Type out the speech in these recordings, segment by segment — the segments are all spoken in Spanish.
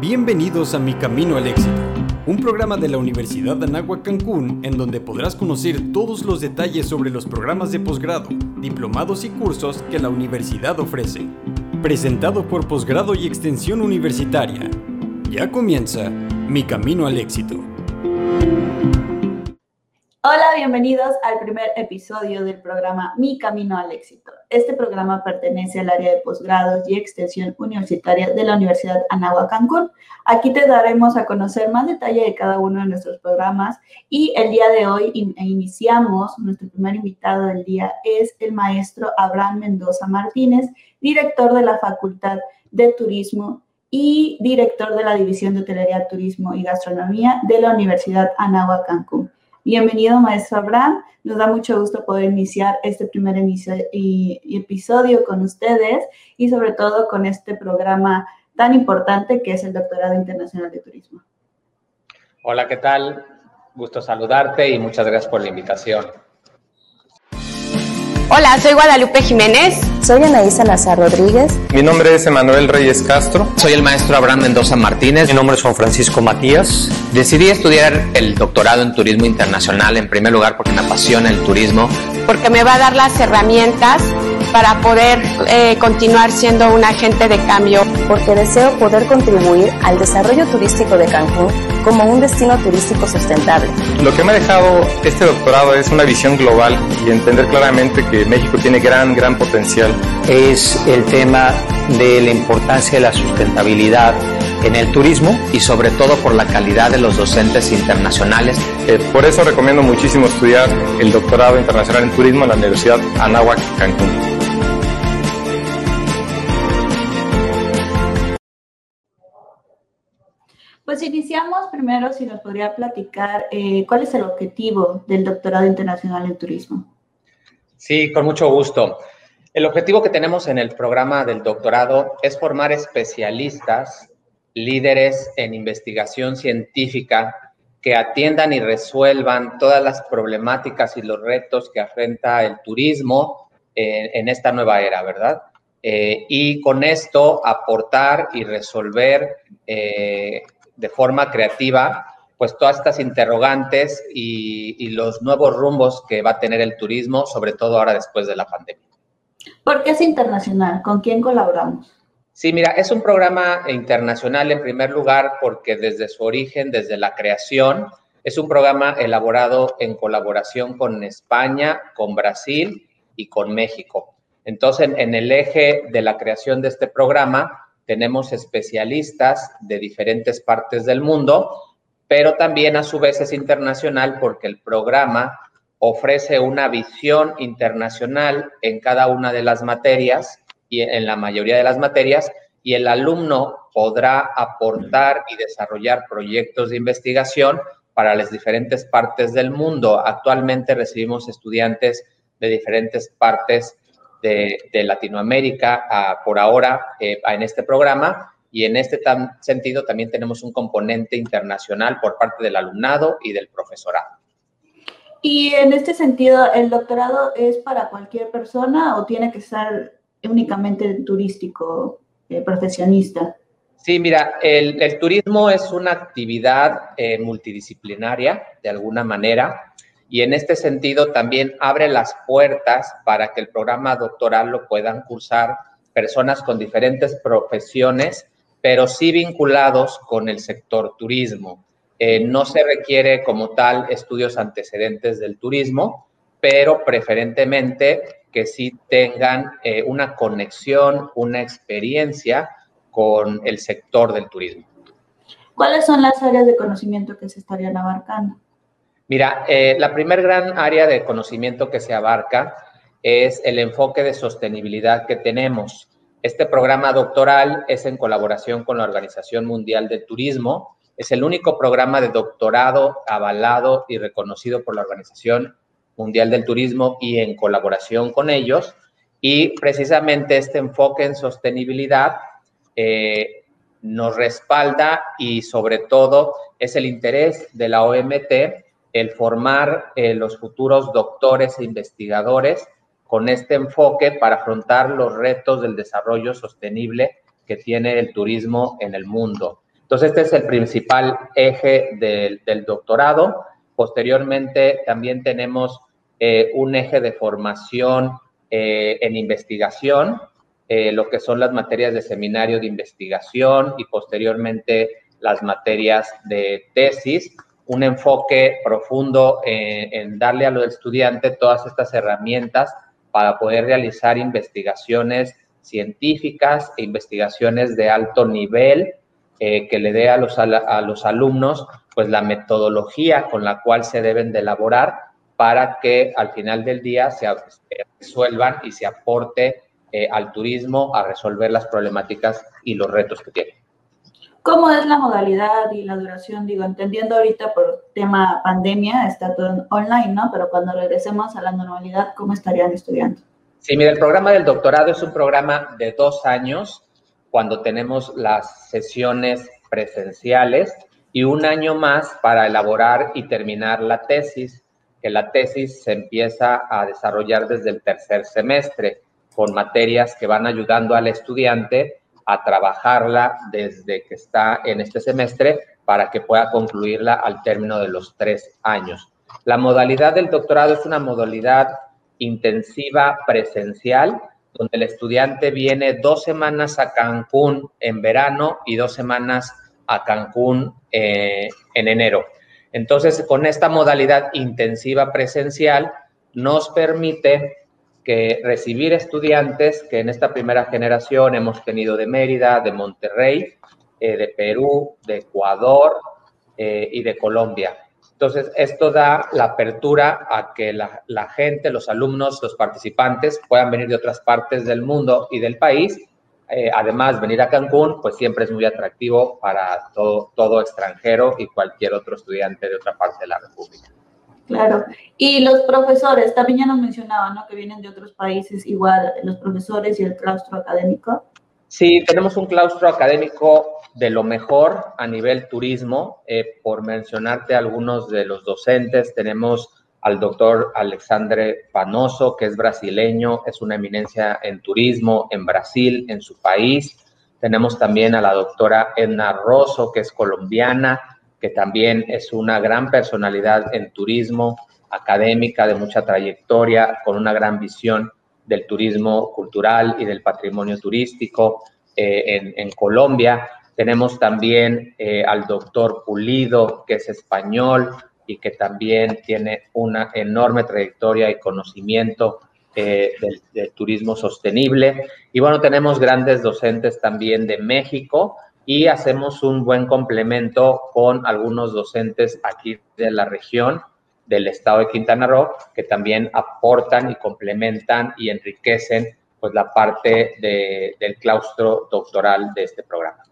Bienvenidos a Mi Camino al Éxito, un programa de la Universidad de Anáhuac Cancún en donde podrás conocer todos los detalles sobre los programas de posgrado, diplomados y cursos que la universidad ofrece. Presentado por Posgrado y Extensión Universitaria. Ya comienza Mi Camino al Éxito. Hola, bienvenidos al primer episodio del programa Mi Camino al Éxito. Este programa pertenece al área de posgrados y extensión universitaria de la Universidad Anáhuac Cancún. Aquí te daremos a conocer más detalle de cada uno de nuestros programas y el día de hoy iniciamos, nuestro primer invitado del día es el maestro Abraham Mendoza Martínez, director de la Facultad de Turismo y director de la División de Hotelería, Turismo y Gastronomía de la Universidad Anáhuac Cancún. Bienvenido, maestro Abraham. Nos da mucho gusto poder iniciar este primer episodio con ustedes y sobre todo con este programa tan importante que es el Doctorado Internacional de Turismo. Hola, ¿qué tal? Gusto saludarte y muchas gracias por la invitación. Hola, soy Guadalupe Jiménez. Soy Anaísa Nazar Rodríguez. Mi nombre es Emanuel Reyes Castro. Soy el maestro Abraham Mendoza Martínez. Mi nombre es Juan Francisco Matías. Decidí estudiar el doctorado en turismo internacional en primer lugar porque me apasiona el turismo. Porque me va a dar las herramientas para poder eh, continuar siendo un agente de cambio. Porque deseo poder contribuir al desarrollo turístico de Cancún como un destino turístico sustentable. Lo que me ha dejado este doctorado es una visión global y entender claramente que México tiene gran, gran potencial. Es el tema de la importancia de la sustentabilidad en el turismo y sobre todo por la calidad de los docentes internacionales. Eh, por eso recomiendo muchísimo estudiar el doctorado internacional en turismo en la Universidad Anáhuac Cancún. Pues iniciamos primero, si nos podría platicar, eh, ¿cuál es el objetivo del doctorado internacional en turismo? Sí, con mucho gusto. El objetivo que tenemos en el programa del doctorado es formar especialistas, líderes en investigación científica que atiendan y resuelvan todas las problemáticas y los retos que afrenta el turismo en, esta nueva era, ¿verdad? Eh, y con esto aportar y resolver eh, de forma creativa, pues todas estas interrogantes y, los nuevos rumbos que va a tener el turismo, sobre todo ahora después de la pandemia. ¿Por qué es internacional? ¿Con quién colaboramos? Sí, mira, es un programa internacional en primer lugar porque desde su origen, desde la creación, es un programa elaborado en colaboración con España, con Brasil y con México. Entonces, en el eje de la creación de este programa, tenemos especialistas de diferentes partes del mundo, pero también a su vez es internacional porque el programa ofrece una visión internacional en cada una de las materias y en la mayoría de las materias y el alumno podrá aportar y desarrollar proyectos de investigación para las diferentes partes del mundo. Actualmente recibimos estudiantes de diferentes partes de, Latinoamérica por ahora eh, en este programa y en este sentido también tenemos un componente internacional por parte del alumnado y del profesorado. Y en este sentido, ¿el doctorado es para cualquier persona o tiene que ser únicamente turístico, eh, profesionista? Sí, mira, el, turismo es una actividad eh, multidisciplinaria de alguna manera y en este sentido también abre las puertas para que el programa doctoral lo puedan cursar personas con diferentes profesiones, pero sí vinculados con el sector turismo. Eh, no se requiere como tal estudios antecedentes del turismo, pero preferentemente que sí tengan eh, una conexión, una experiencia con el sector del turismo. ¿Cuáles son las áreas de conocimiento que se estarían abarcando? Mira, eh, la primer gran área de conocimiento que se abarca es el enfoque de sostenibilidad que tenemos. Este programa doctoral es en colaboración con la Organización Mundial del Turismo. Es el único programa de doctorado avalado y reconocido por la Organización Mundial del Turismo y en colaboración con ellos. Y precisamente este enfoque en sostenibilidad eh, nos respalda y sobre todo es el interés de la OMT el formar eh, los futuros doctores e investigadores con este enfoque para afrontar los retos del desarrollo sostenible que tiene el turismo en el mundo. Entonces, este es el principal eje del, doctorado. Posteriormente, también tenemos eh, un eje de formación eh, en investigación, eh, lo que son las materias de seminario de investigación y posteriormente las materias de tesis, un enfoque profundo en, darle a los estudiantes todas estas herramientas para poder realizar investigaciones científicas e investigaciones de alto nivel eh, que le dé a los, a los alumnos pues la metodología con la cual se deben de elaborar para que al final del día se resuelvan y se aporte eh, al turismo a resolver las problemáticas y los retos que tiene. ¿Cómo es la modalidad y la duración? Digo, entendiendo ahorita por tema pandemia, está todo online, ¿no? Pero cuando regresemos a la normalidad, ¿cómo estarían estudiando? Sí, mira, el programa del doctorado es un programa de dos años cuando tenemos las sesiones presenciales y un año más para elaborar y terminar la tesis, la tesis se empieza a desarrollar desde el tercer semestre con materias que van ayudando al estudiante a trabajarla desde que está en este semestre para que pueda concluirla al término de los tres años. La modalidad del doctorado es una modalidad intensiva presencial, donde el estudiante viene dos semanas a Cancún en verano y dos semanas a Cancún eh, en enero. Entonces, con esta modalidad intensiva presencial, nos permite que recibir estudiantes que en esta primera generación hemos tenido de Mérida, de Monterrey, eh, de Perú, de Ecuador eh, y de Colombia. Entonces, esto da la apertura a que la, gente, los alumnos, los participantes puedan venir de otras partes del mundo y del país. Eh, además, venir a Cancún, pues siempre es muy atractivo para todo, todo extranjero y cualquier otro estudiante de otra parte de la República. Claro. Y los profesores, también ya nos mencionaban, ¿no? Que vienen de otros países, igual los profesores y el claustro académico. Sí, tenemos un claustro académico de lo mejor a nivel turismo. Eh, por mencionarte algunos de los docentes, tenemos al doctor Alexandre Panoso, que es brasileño, es una eminencia en turismo en Brasil, en su país. Tenemos también a la doctora Edna Rosso, que es colombiana, que también es una gran personalidad en turismo, académica de mucha trayectoria, con una gran visión del turismo cultural y del patrimonio turístico eh, en, Colombia. Tenemos también eh, al doctor Pulido, que es español y que también tiene una enorme trayectoria y conocimiento eh, del, del, turismo sostenible. Y bueno, tenemos grandes docentes también de México y hacemos un buen complemento con algunos docentes aquí de la región del estado de Quintana Roo que también aportan y complementan y enriquecen pues la parte del claustro doctoral de este programa.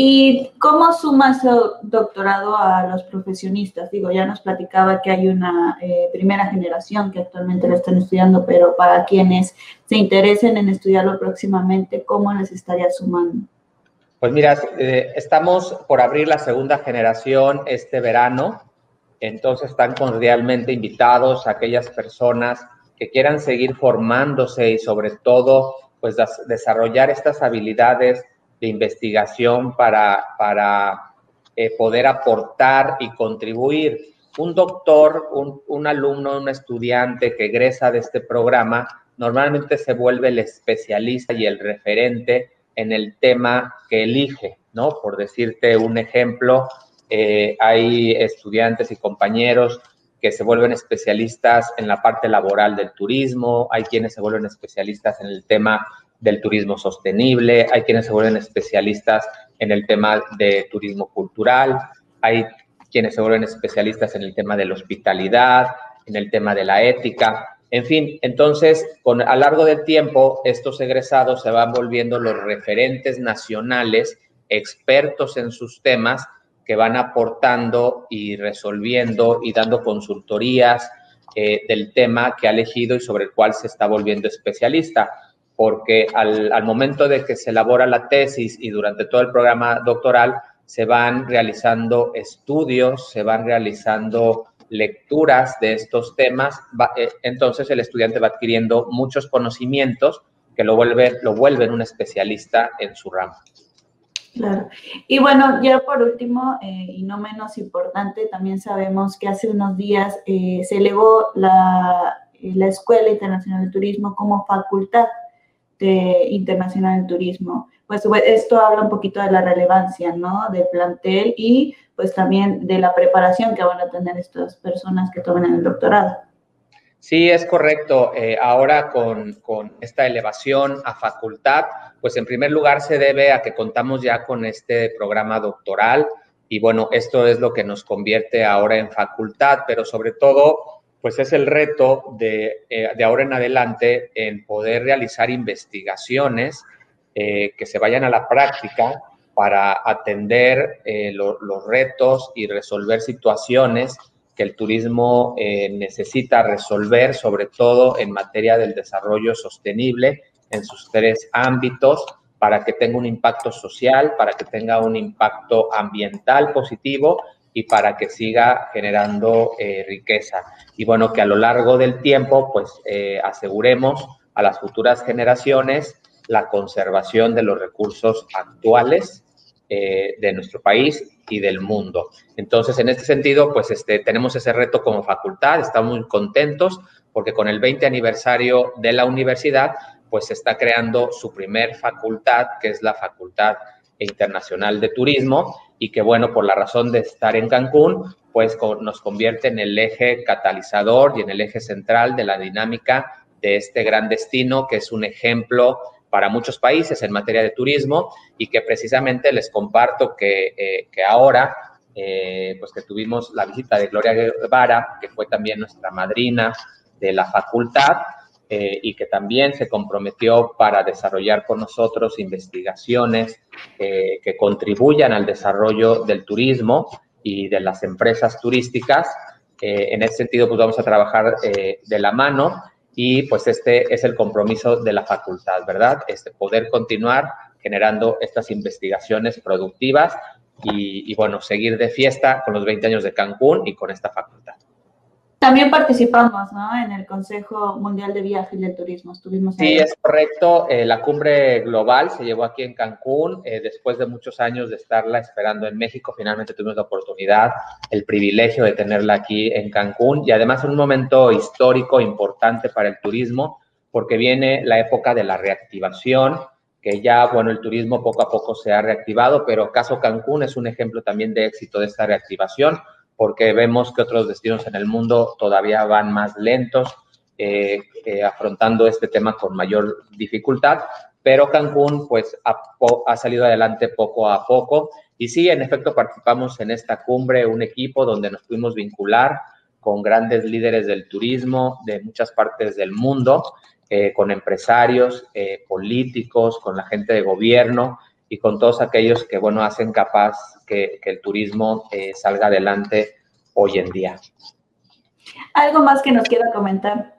¿Y cómo suma ese doctorado a los profesionistas? Digo, ya nos platicaba que hay una eh, primera generación que actualmente lo están estudiando, pero para quienes se interesen en estudiarlo próximamente, ¿cómo les estaría sumando? Pues mira, eh, estamos por abrir la segunda generación este verano. Entonces están cordialmente invitados a aquellas personas que quieran seguir formándose y sobre todo pues desarrollar estas habilidades de investigación para, para eh, poder aportar y contribuir. Un doctor, un, un alumno, un estudiante que egresa de este programa normalmente se vuelve el especialista y el referente en el tema que elige, ¿no? Por decirte un ejemplo, eh, hay estudiantes y compañeros que se vuelven especialistas en la parte laboral del turismo, hay quienes se vuelven especialistas en el tema del turismo sostenible, hay quienes se vuelven especialistas en el tema de turismo cultural, hay quienes se vuelven especialistas en el tema de la hospitalidad, en el tema de la ética. En fin, entonces, con, a largo del tiempo, estos egresados se van volviendo los referentes nacionales, expertos en sus temas, que van aportando y resolviendo y dando consultorías eh, del tema que ha elegido y sobre el cual se está volviendo especialista. Porque al, momento de que se elabora la tesis y durante todo el programa doctoral, se van realizando estudios, se van realizando lecturas de estos temas, eh, entonces el estudiante va adquiriendo muchos conocimientos que lo, vuelve, lo vuelven un especialista en su ramo. Claro. Y bueno, ya por último, eh, y no menos importante, también sabemos que hace unos días eh, se elevó la, la, Escuela Internacional de Turismo como facultad de internacional de turismo. Pues esto habla un poquito de la relevancia, ¿no? Del plantel y pues también de la preparación que van a tener estas personas que tomen el doctorado. Sí, es correcto. ahora con, con esta elevación a facultad, pues en primer lugar se debe a que contamos ya con este programa doctoral y bueno, esto es lo que nos convierte ahora en facultad, pero sobre todo, pues es el reto de, eh, de ahora en adelante en poder realizar investigaciones eh, que se vayan a la práctica para atender eh, los retos y resolver situaciones que el turismo necesita resolver, sobre todo en materia del desarrollo sostenible en sus tres ámbitos para que tenga un impacto social, para que tenga un impacto ambiental positivo y para que siga generando eh, riqueza. Y bueno, que a lo largo del tiempo, pues eh, aseguremos a las futuras generaciones la conservación de los recursos actuales eh, de nuestro país y del mundo. Entonces, en este sentido, pues este, tenemos ese reto como facultad, estamos muy contentos porque con el 20 aniversario de la universidad, pues se está creando su primer facultad, que es la Facultad Internacional de Turismo, y que bueno, por la razón de estar en Cancún, pues nos convierte en el eje catalizador y en el eje central de la dinámica de este gran destino, que es un ejemplo para muchos países en materia de turismo y que precisamente les comparto que, eh, ahora, eh, pues que tuvimos la visita de Gloria Guevara, que fue también nuestra madrina de la facultad, eh, y que también se comprometió para desarrollar con nosotros investigaciones eh, que contribuyan al desarrollo del turismo y de las empresas turísticas. Eh, en ese sentido, pues vamos a trabajar de la mano y pues este es el compromiso de la facultad, ¿verdad? Este, poder continuar generando estas investigaciones productivas y, y bueno, seguir de fiesta con los 20 años de Cancún y con esta facultad. También participamos ¿no? en el Consejo Mundial de Viajes y de Turismo. Estuvimos sí, es correcto. Eh, la cumbre global se llevó aquí en Cancún. Eh, después de muchos años de estarla esperando en México, finalmente tuvimos la oportunidad, el privilegio de tenerla aquí en Cancún y además en un momento histórico importante para el turismo, porque viene la época de la reactivación, que ya, bueno, el turismo poco a poco se ha reactivado, pero caso Cancún es un ejemplo también de éxito de esta reactivación porque vemos que otros destinos en el mundo todavía van más lentos, eh, eh, afrontando este tema con mayor dificultad, pero Cancún pues ha, ha, salido adelante poco a poco. Y sí, en efecto participamos en esta cumbre, un equipo donde nos pudimos vincular con grandes líderes del turismo de muchas partes del mundo, eh, con empresarios, políticos, con la gente de gobierno, y con todos aquellos que, bueno, hacen capaz que, el turismo eh, salga adelante hoy en día. ¿Algo más que nos quiera comentar?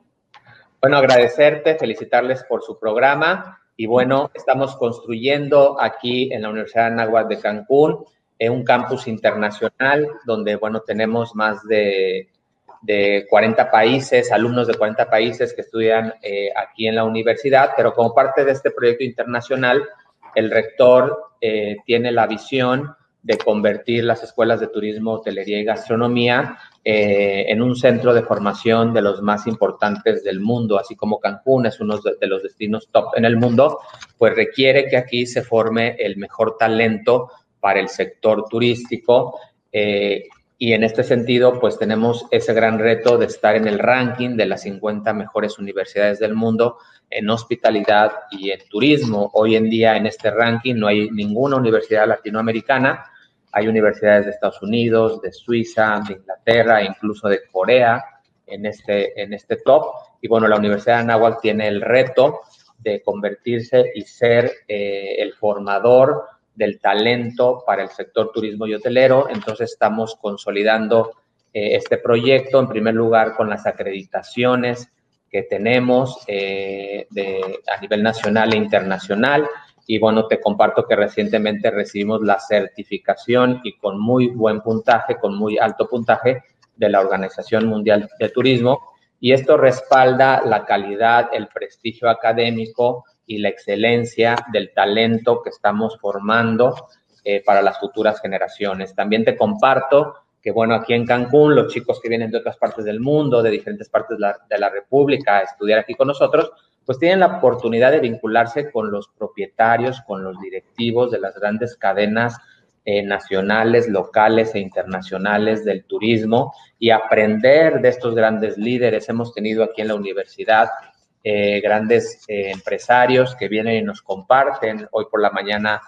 Bueno, agradecerte, felicitarles por su programa y bueno, estamos construyendo aquí en la Universidad de Anáhuac de Cancún eh, un campus internacional donde, bueno, tenemos más de, de 40 países, alumnos de 40 países que estudian eh, aquí en la universidad, pero como parte de este proyecto internacional, el rector eh, tiene la visión de convertir las escuelas de turismo, hotelería y gastronomía eh, en un centro de formación de los más importantes del mundo, así como Cancún es uno de, los destinos top en el mundo, pues requiere que aquí se forme el mejor talento para el sector turístico. Eh, y en este sentido, pues tenemos ese gran reto de estar en el ranking de las 50 mejores universidades del mundo en hospitalidad y en turismo. Hoy en día en este ranking no hay ninguna universidad latinoamericana. Hay universidades de Estados Unidos, de Suiza, de Inglaterra, incluso de Corea en este, en este top. Y bueno, la Universidad de Anáhuac tiene el reto de convertirse y ser eh, el formador del talento para el sector turismo y hotelero. Entonces estamos consolidando eh, este proyecto, en primer lugar, con las acreditaciones que tenemos eh, de, a nivel nacional e internacional. Y bueno, te comparto que recientemente recibimos la certificación y con muy buen puntaje, con muy alto puntaje de la Organización Mundial de Turismo. Y esto respalda la calidad, el prestigio académico y la excelencia del talento que estamos formando eh, para las futuras generaciones. También te comparto que, bueno, aquí en Cancún, los chicos que vienen de otras partes del mundo, de diferentes partes de la, de la República, a estudiar aquí con nosotros, pues tienen la oportunidad de vincularse con los propietarios, con los directivos de las grandes cadenas eh, nacionales, locales e internacionales del turismo y aprender de estos grandes líderes. Hemos tenido aquí en la universidad eh, grandes eh, empresarios que vienen y nos comparten. Hoy por la mañana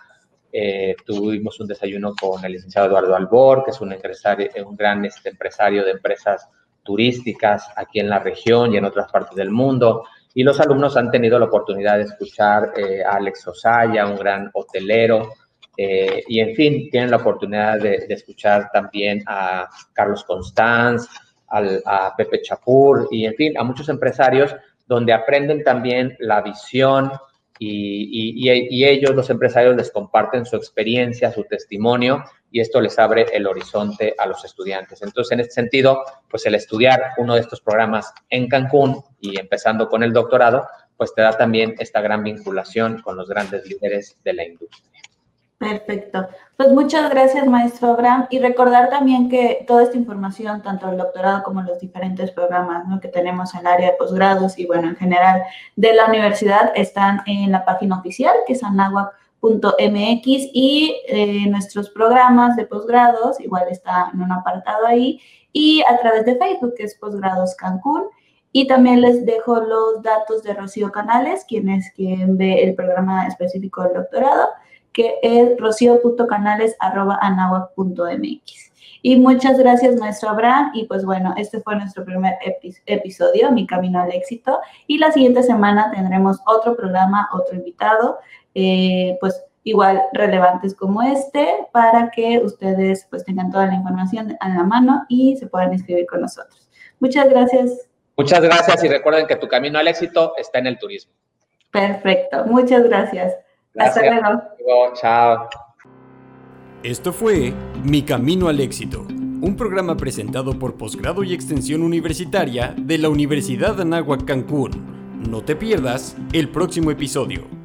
tuvimos un desayuno con el licenciado Eduardo Albor, que es un, empresario, un gran este, empresario de empresas turísticas aquí en la región y en otras partes del mundo. Y los alumnos han tenido la oportunidad de escuchar a Alex Osaya, un gran hotelero, eh, y en fin, tienen la oportunidad de, escuchar también a Carlos Constanz, a Pepe Chapur y en fin, a muchos empresarios donde aprenden también la visión y, ellos, los empresarios, les comparten su experiencia, su testimonio y esto les abre el horizonte a los estudiantes. Entonces, en este sentido, pues el estudiar uno de estos programas en Cancún y empezando con el doctorado, pues te da también esta gran vinculación con los grandes líderes de la industria. Perfecto. Pues muchas gracias, maestro Abraham. Y recordar también que toda esta información, tanto el doctorado como los diferentes programas que tenemos en el área de posgrados y, bueno, en general de la universidad, están en la página oficial, que es anahuac.mx, y eh, nuestros programas de posgrados, igual está en un apartado ahí, y a través de Facebook, que es Posgrados Cancún. Y también les dejo los datos de Rocío Canales, quien es quien ve el programa específico del doctorado que es rocio.canales.anahuac.mx. Y muchas gracias, maestro Abraham. Y pues bueno, este fue nuestro primer episodio, Mi Camino al Éxito. Y la siguiente semana tendremos otro programa, otro invitado, eh, pues igual relevantes como este, para que ustedes pues tengan toda la información a la mano y se puedan inscribir con nosotros. Muchas gracias. Muchas gracias y recuerden que tu camino al éxito está en el turismo. Perfecto, muchas gracias. Hasta luego. Chao. Esto fue Mi Camino al Éxito, un programa presentado por Posgrado y Extensión Universitaria de la Universidad de Anáhuac Cancún. No te pierdas el próximo episodio.